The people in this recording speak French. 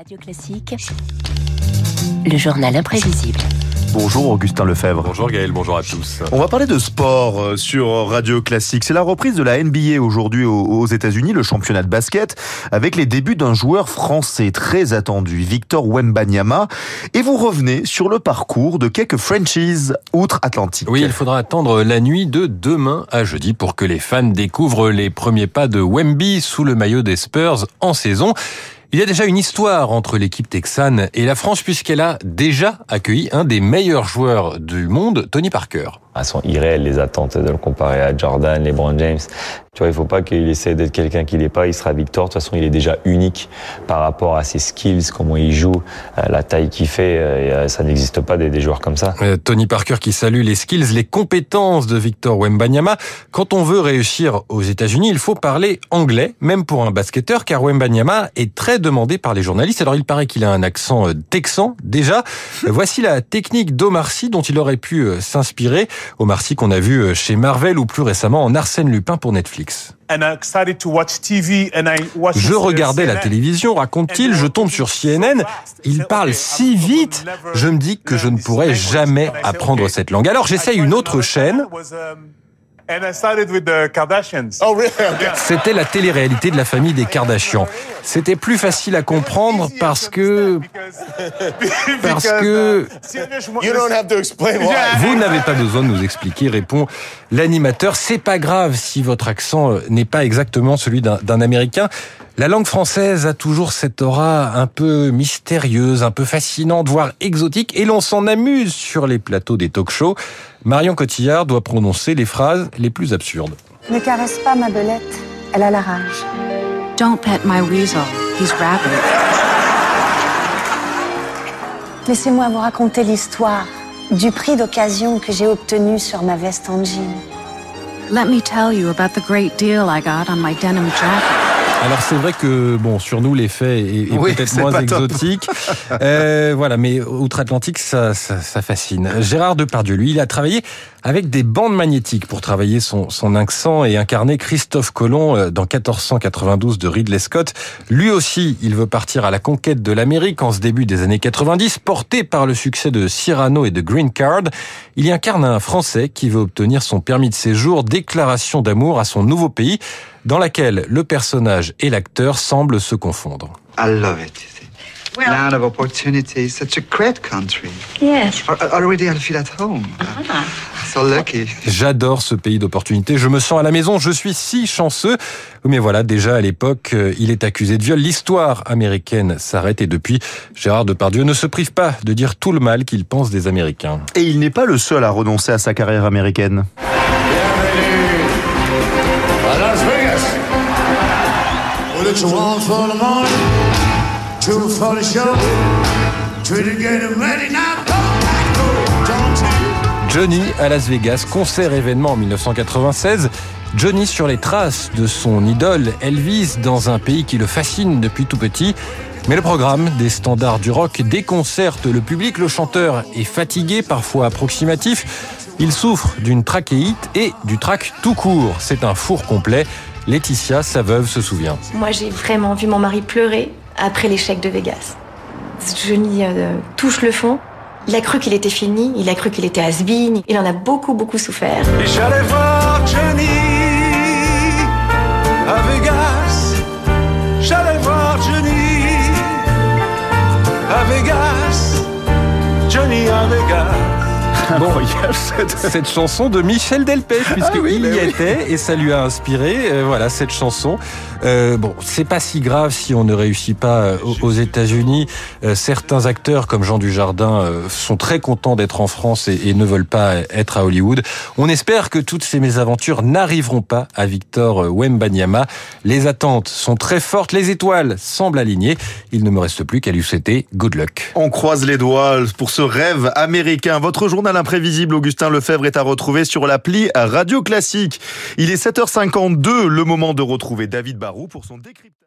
Radio Classique, le journal imprévisible. Bonjour Augustin Lefebvre. Bonjour Gaël, bonjour à tous. On va parler de sport euh, sur Radio Classique. C'est la reprise de la NBA aujourd'hui aux États-Unis, le championnat de basket, avec les débuts d'un joueur français très attendu, Victor Wembanyama. Et vous revenez sur le parcours de quelques franchises outre-Atlantique. Oui, il faudra attendre la nuit de demain à jeudi pour que les fans découvrent les premiers pas de Wemby sous le maillot des Spurs en saison. Il y a déjà une histoire entre l'équipe texane et la France puisqu'elle a déjà accueilli un des meilleurs joueurs du monde, Tony Parker. Elles sont irréelles les attentes de le comparer à Jordan, LeBron James. Tu vois, il faut pas qu'il essaie d'être quelqu'un qu'il n'est pas. Il sera Victor. De toute façon, il est déjà unique par rapport à ses skills, comment il joue, euh, la taille qu'il fait. Euh, ça n'existe pas des, joueurs comme ça. Euh, Tony Parker qui salue les skills, les compétences de Victor Wembanyama. Quand on veut réussir aux États-Unis, il faut parler anglais, même pour un basketteur, car Wembanyama est très demandé par les journalistes. Alors, il paraît qu'il a un accent texan déjà. Voici la technique d'Omar Sy dont il aurait pu s'inspirer. Omar Sy qu'on a vu euh, chez Marvel ou plus récemment en Arsène Lupin pour Netflix. Je regardais la télévision, raconte-t-il, je tombe sur CNN, il parle si vite, je me dis que je ne pourrais jamais apprendre cette langue. Alors j'essaye une autre chaîne Oh, C'était la télé-réalité de la famille des Kardashians. C'était plus facile à comprendre parce que parce que vous n'avez pas besoin de nous expliquer, répond l'animateur. C'est pas grave si votre accent n'est pas exactement celui d'un Américain. La langue française a toujours cette aura un peu mystérieuse, un peu fascinante, voire exotique, et l'on s'en amuse sur les plateaux des talk-shows. Marion Cotillard doit prononcer les phrases les plus absurdes. Ne caresse pas ma belette, elle a la rage. Don't pet my weasel, he's rabid. Laissez-moi vous raconter l'histoire du prix d'occasion que j'ai obtenu sur ma veste en jean. Let me tell you about the great deal I got on my denim jacket. Alors c'est vrai que bon sur nous l'effet est, peut-être moins exotique, euh, voilà, mais outre-Atlantique ça, ça, ça, fascine. Gérard Depardieu, lui, il a travaillé avec des bandes magnétiques pour travailler son, son accent et incarner Christophe Colomb euh, dans 1492 de Ridley Scott. Lui aussi, il veut partir à la conquête de l'Amérique en ce début des années 90, porté par le succès de Cyrano et de Green Card. Il y incarne un Français qui veut obtenir son permis de séjour, déclaration d'amour à son nouveau pays dans laquelle le personnage et l'acteur semblent se confondre. I love it. Land of opportunity, such a great country. Yes. Already I feel at home. Ah. So lucky. J'adore ce pays d'opportunité. Je me sens à la maison. Je suis si chanceux. Mais voilà, déjà à l'époque, euh, il est accusé de viol. L'histoire américaine s'arrête et depuis, Gérard Depardieu ne se prive pas de dire tout le mal qu'il pense des Américains. Et il n'est pas le seul à renoncer à sa carrière américaine. Johnny à Las Vegas, concert événement en 1996. Johnny sur les traces de son idole Elvis dans un pays qui le fascine depuis tout petit. Mais le programme des standards du rock déconcerte le public. Le chanteur est fatigué, parfois approximatif. Il souffre d'une trachéite et du trac tout court. C'est un four complet. Laetitia, sa veuve, se souvient. Moi, j'ai vraiment vu mon mari pleurer après l'échec de Vegas. Johnny euh, touche le fond. Il a cru qu'il était fini, il a cru qu'il était has -been. Il en a beaucoup, beaucoup souffert. j'allais voir Johnny Bon, cette... cette chanson de Michel Delpech, puisqu'il ah y était et ça lui a inspiré. Euh, voilà cette chanson. Euh, bon, c'est pas si grave si on ne réussit pas euh, aux États-Unis. Euh, certains acteurs comme Jean Dujardin sont très contents d'être en France et, et, ne veulent pas être à Hollywood. On espère que toutes ces mésaventures n'arriveront pas à Victor Wembanyama. Les attentes sont très fortes, les étoiles semblent alignées. Il ne me reste plus qu'à lui souhaiter good luck. On croise les doigts pour ce rêve américain. Votre journal imprévisible, Augustin Lefebvre, est à retrouver sur l'appli Radio Classique. Il est 7h52, le moment de retrouver David Barou pour son décryptage.